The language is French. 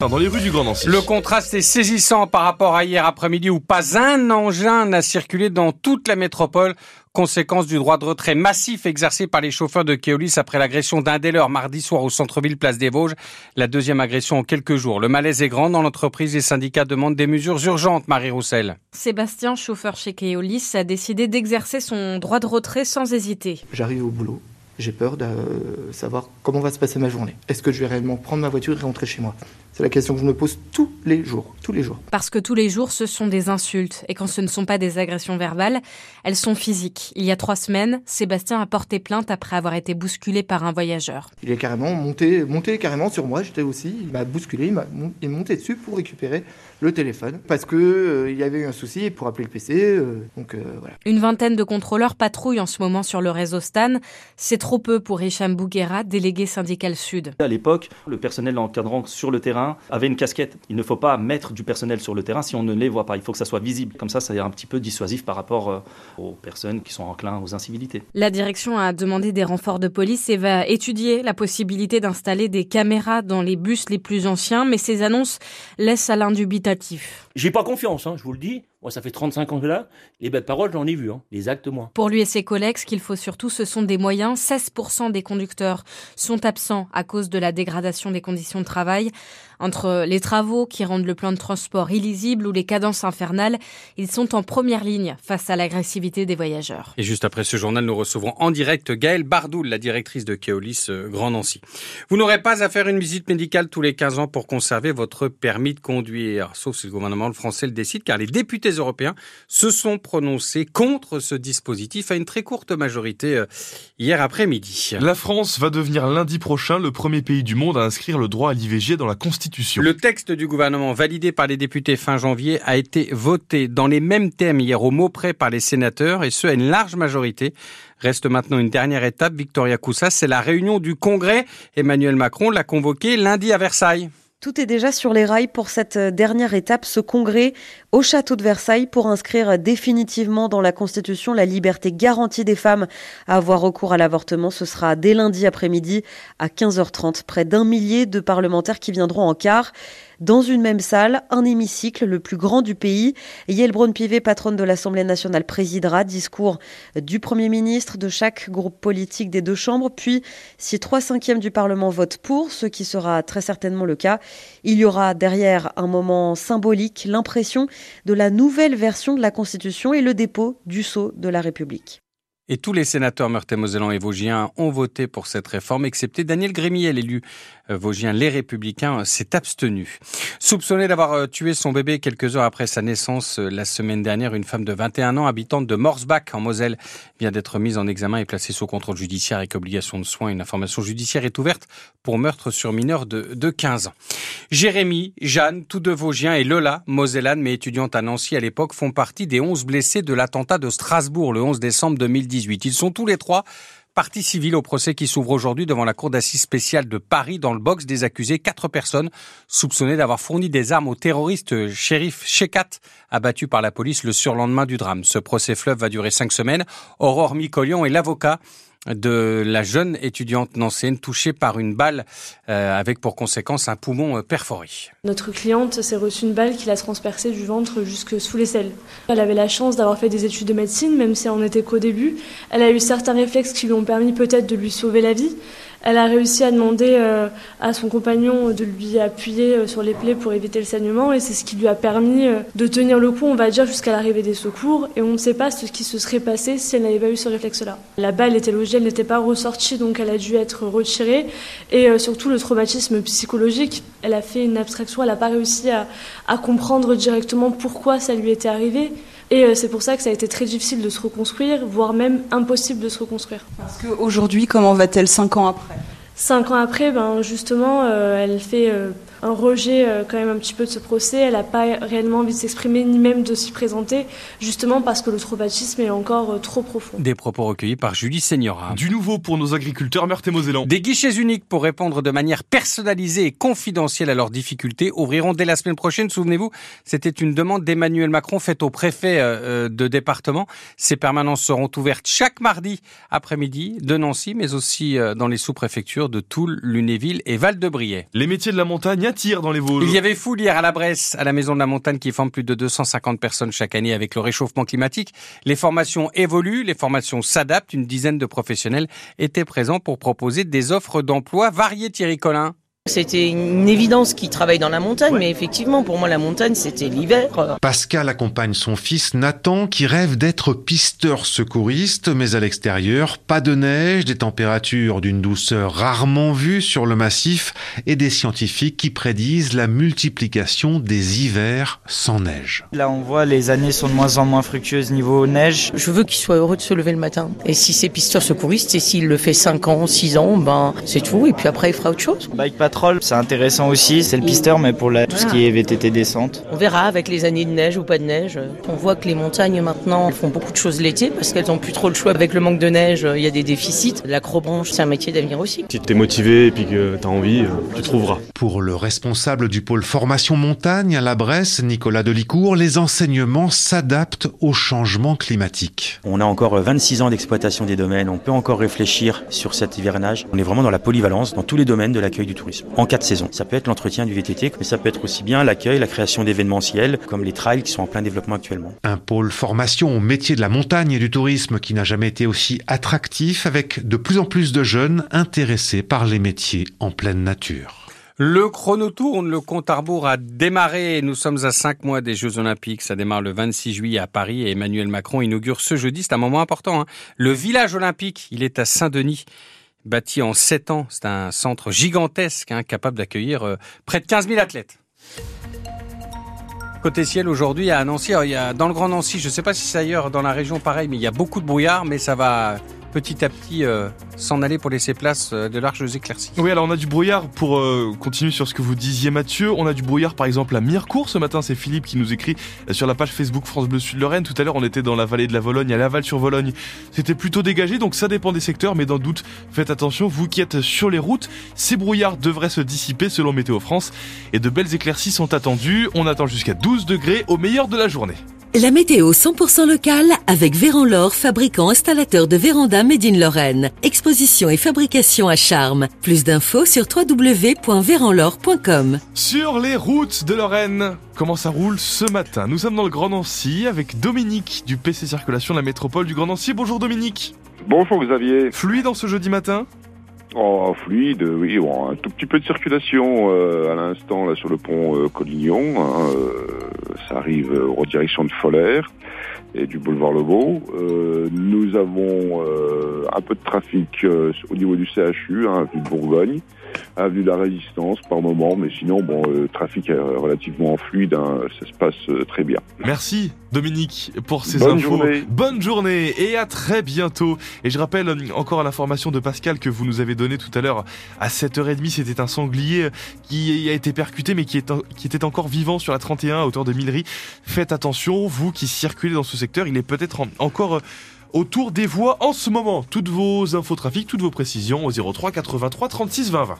Dans les rues du Grand Nancy. Le contraste est saisissant par rapport à hier après-midi où pas un engin n'a circulé dans toute la métropole. Conséquence du droit de retrait massif exercé par les chauffeurs de Keolis après l'agression d'un des leurs mardi soir au centre-ville Place des Vosges. La deuxième agression en quelques jours. Le malaise est grand dans l'entreprise. Les syndicats demandent des mesures urgentes, Marie Roussel. Sébastien, chauffeur chez Keolis, a décidé d'exercer son droit de retrait sans hésiter. J'arrive au boulot. J'ai peur de savoir comment va se passer ma journée. Est-ce que je vais réellement prendre ma voiture et rentrer chez moi? C'est la question que je me pose tous les jours, tous les jours. Parce que tous les jours, ce sont des insultes. Et quand ce ne sont pas des agressions verbales, elles sont physiques. Il y a trois semaines, Sébastien a porté plainte après avoir été bousculé par un voyageur. Il est carrément monté, monté carrément sur moi. J'étais aussi. Il m'a bousculé, il m'a est monté dessus pour récupérer le téléphone parce que euh, il y avait eu un souci pour appeler le PC. Euh, donc euh, voilà. Une vingtaine de contrôleurs patrouillent en ce moment sur le réseau Stan. C'est trop peu pour Hicham Bouguera, délégué syndical Sud. À l'époque, le personnel encadrant sur le terrain avait une casquette. Il ne faut pas mettre du personnel sur le terrain si on ne les voit pas. Il faut que ça soit visible. Comme ça, ça est un petit peu dissuasif par rapport euh, aux personnes qui sont enclins aux incivilités. La direction a demandé des renforts de police et va étudier la possibilité d'installer des caméras dans les bus les plus anciens, mais ces annonces laissent à J'ai pas confiance, hein, je vous le dis. Moi, ça fait 35 ans que là. Les belles paroles, j'en ai vu. Hein. Les actes, moi. Pour lui et ses collègues, ce qu'il faut surtout, ce sont des moyens. 16% des conducteurs sont absents à cause de la dégradation des conditions de travail. Entre les travaux qui rendent le plan de transport illisible ou les cadences infernales, ils sont en première ligne face à l'agressivité des voyageurs. Et juste après ce journal, nous recevrons en direct Gaëlle Bardoul, la directrice de Keolis euh, Grand Nancy. Vous n'aurez pas à faire une visite médicale tous les 15 ans pour conserver votre permis de conduire, sauf si le gouvernement français le décide, car les députés européens se sont prononcés contre ce dispositif à une très courte majorité euh, hier après-midi. La France va devenir lundi prochain le premier pays du monde à inscrire le droit à l'IVG dans la Constitution le texte du gouvernement validé par les députés fin janvier a été voté dans les mêmes thèmes hier au mot près par les sénateurs et ce à une large majorité. Reste maintenant une dernière étape, Victoria Coussa, c'est la réunion du Congrès. Emmanuel Macron l'a convoqué lundi à Versailles. Tout est déjà sur les rails pour cette dernière étape, ce congrès au château de Versailles pour inscrire définitivement dans la Constitution la liberté garantie des femmes à avoir recours à l'avortement. Ce sera dès lundi après-midi à 15h30. Près d'un millier de parlementaires qui viendront en quart dans une même salle, un hémicycle le plus grand du pays. Yael Braun-Pivet, patronne de l'Assemblée nationale, présidera. Discours du Premier ministre, de chaque groupe politique des deux chambres. Puis, si trois cinquièmes du Parlement votent pour, ce qui sera très certainement le cas, il y aura derrière un moment symbolique, l'impression de la nouvelle version de la Constitution et le dépôt du sceau de la République. Et tous les sénateurs meurthe-et-mosellans et vosgiens ont voté pour cette réforme, excepté Daniel Grémier, l'élu euh, vosgien Les Républicains, euh, s'est abstenu. Soupçonné d'avoir euh, tué son bébé quelques heures après sa naissance la semaine dernière, une femme de 21 ans, habitante de Morsbach, en Moselle, vient d'être mise en examen et placée sous contrôle judiciaire avec obligation de soins. Une information judiciaire est ouverte pour meurtre sur mineur de, de 15 ans. Jérémy, Jeanne, tous deux vosgiens, et Lola, mosellane, mais étudiante à Nancy à l'époque, font partie des 11 blessés de l'attentat de Strasbourg le 11 décembre 2010. Ils sont tous les trois partie civile au procès qui s'ouvre aujourd'hui devant la cour d'assises spéciale de Paris dans le box des accusés. Quatre personnes soupçonnées d'avoir fourni des armes au terroriste shérif Shekat abattu par la police le surlendemain du drame. Ce procès fleuve va durer cinq semaines. Aurore Micolion est l'avocat de la jeune étudiante nancéenne touchée par une balle euh, avec pour conséquence un poumon euh, perforé. Notre cliente s'est reçue une balle qui l'a transpercée du ventre jusque sous les selles. Elle avait la chance d'avoir fait des études de médecine, même si elle n'en était qu'au début. Elle a eu certains réflexes qui lui ont permis peut-être de lui sauver la vie. Elle a réussi à demander euh, à son compagnon de lui appuyer euh, sur les plaies pour éviter le saignement et c'est ce qui lui a permis euh, de tenir le coup, on va dire, jusqu'à l'arrivée des secours. Et on ne sait pas ce qui se serait passé si elle n'avait pas eu ce réflexe-là. La balle était logée, elle n'était pas ressortie, donc elle a dû être retirée. Et surtout le traumatisme psychologique, elle a fait une abstraction, elle n'a pas réussi à, à comprendre directement pourquoi ça lui était arrivé. Et euh, c'est pour ça que ça a été très difficile de se reconstruire, voire même impossible de se reconstruire. Parce qu'aujourd'hui, comment va-t-elle cinq ans après? Cinq ans après, ben justement, euh, elle fait euh, un rejet euh, quand même un petit peu de ce procès. Elle n'a pas réellement envie de s'exprimer ni même de s'y présenter, justement parce que le traumatisme est encore euh, trop profond. Des propos recueillis par Julie Seigneura. Du nouveau pour nos agriculteurs meurthe-et-mosellans. Des guichets uniques pour répondre de manière personnalisée et confidentielle à leurs difficultés ouvriront dès la semaine prochaine. Souvenez-vous, c'était une demande d'Emmanuel Macron faite au préfet euh, de département. Ces permanences seront ouvertes chaque mardi après-midi de Nancy, mais aussi dans les sous-préfectures de Toul, Lunéville et Val-de-Briey. Les métiers de la montagne Il y avait foule hier à la Bresse, à la Maison de la Montagne qui forme plus de 250 personnes chaque année avec le réchauffement climatique. Les formations évoluent, les formations s'adaptent. Une dizaine de professionnels étaient présents pour proposer des offres d'emploi variées, Thierry Collin. C'était une évidence qu'il travaille dans la montagne, mais effectivement, pour moi, la montagne, c'était l'hiver. Pascal accompagne son fils Nathan qui rêve d'être pisteur secouriste, mais à l'extérieur, pas de neige, des températures d'une douceur rarement vue sur le massif et des scientifiques qui prédisent la multiplication des hivers sans neige. Là, on voit les années sont de moins en moins fructueuses niveau neige. Je veux qu'il soit heureux de se lever le matin. Et si c'est pisteur secouriste, et s'il le fait 5 ans, 6 ans, ben c'est tout. Et puis après, il fera autre chose. Bike Patrol, c'est intéressant aussi. C'est le pisteur, mais pour la, tout ce qui est VTT descente. On verra avec les années de neige ou pas de neige. On voit que les montagnes maintenant font beaucoup de choses l'été parce qu'elles n'ont plus trop le choix. Avec le manque de neige, il y a des déficits. L'acrobranche, c'est un métier d'avenir aussi. Si tu es motivé et puis que tu as envie, tu trouveras. Pour le responsable du pôle formation montagne à la Bresse, Nicolas Delicourt, les enseignements s'adaptent au changement climatique. On a encore 26 ans d'exploitation des domaines. On peut encore réfléchir sur cet hivernage. On est vraiment dans la polyvalence dans tous les domaines de l'accueil du tourisme. En quatre saisons. Ça peut être l'entretien du VTT, mais ça peut être aussi bien l'accueil, la création d'événementiels, comme les trails qui sont en plein développement actuellement. Un pôle formation au métier de la montagne et du tourisme qui n'a jamais été aussi attractif avec de plus en plus de jeunes intéressés par les métiers en pleine nature. Le chrono tourne, le compte à rebours a démarré. Nous sommes à cinq mois des Jeux Olympiques. Ça démarre le 26 juillet à Paris et Emmanuel Macron inaugure ce jeudi. C'est un moment important. Hein. Le village olympique, il est à Saint-Denis. Bâti en sept ans, c'est un centre gigantesque, hein, capable d'accueillir euh, près de 15 000 athlètes. Côté ciel aujourd'hui à Nancy, il y dans le Grand Nancy, je ne sais pas si c'est ailleurs dans la région pareil, mais il y a beaucoup de brouillard, mais ça va petit à petit euh, s'en aller pour laisser place euh, de larges éclaircies. Oui, alors on a du brouillard pour euh, continuer sur ce que vous disiez Mathieu. On a du brouillard par exemple à Mirecourt ce matin, c'est Philippe qui nous écrit sur la page Facebook France Bleu Sud Lorraine. Tout à l'heure, on était dans la vallée de la Vologne, à Laval sur Vologne. C'était plutôt dégagé, donc ça dépend des secteurs, mais dans doute, faites attention, vous qui êtes sur les routes, ces brouillards devraient se dissiper selon Météo France et de belles éclaircies sont attendues. On attend jusqu'à 12 degrés au meilleur de la journée. La météo 100% locale avec Véran fabricant installateur de véranda Made in Lorraine. Exposition et fabrication à charme. Plus d'infos sur www.véranlore.com. Sur les routes de Lorraine, comment ça roule ce matin? Nous sommes dans le Grand Nancy avec Dominique du PC Circulation de la métropole du Grand Nancy. Bonjour Dominique. Bonjour Xavier. Fluide dans ce jeudi matin? Oh, fluide, oui, bon, un tout petit peu de circulation euh, à l'instant là sur le pont euh, Collignon. Hein, euh, ça arrive en direction de Foller et du boulevard Lebeau. Euh, nous avons euh, un peu de trafic euh, au niveau du CHU, hein, avenue de Bourgogne, avenue de la Résistance par moment, mais sinon, bon, le trafic est relativement fluide, hein, ça se passe très bien. Merci Dominique pour ces Bonne infos. Journée. Bonne journée et à très bientôt. Et je rappelle encore l'information de Pascal que vous nous avez donnée tout à l'heure à 7h30. C'était un sanglier qui a été percuté mais qui, est, qui était encore vivant sur la 31 à hauteur de Faites attention, vous qui circulez dans ce secteur, il est peut-être encore autour des voies en ce moment. Toutes vos infos trafic, toutes vos précisions au 03 83 36 20 20.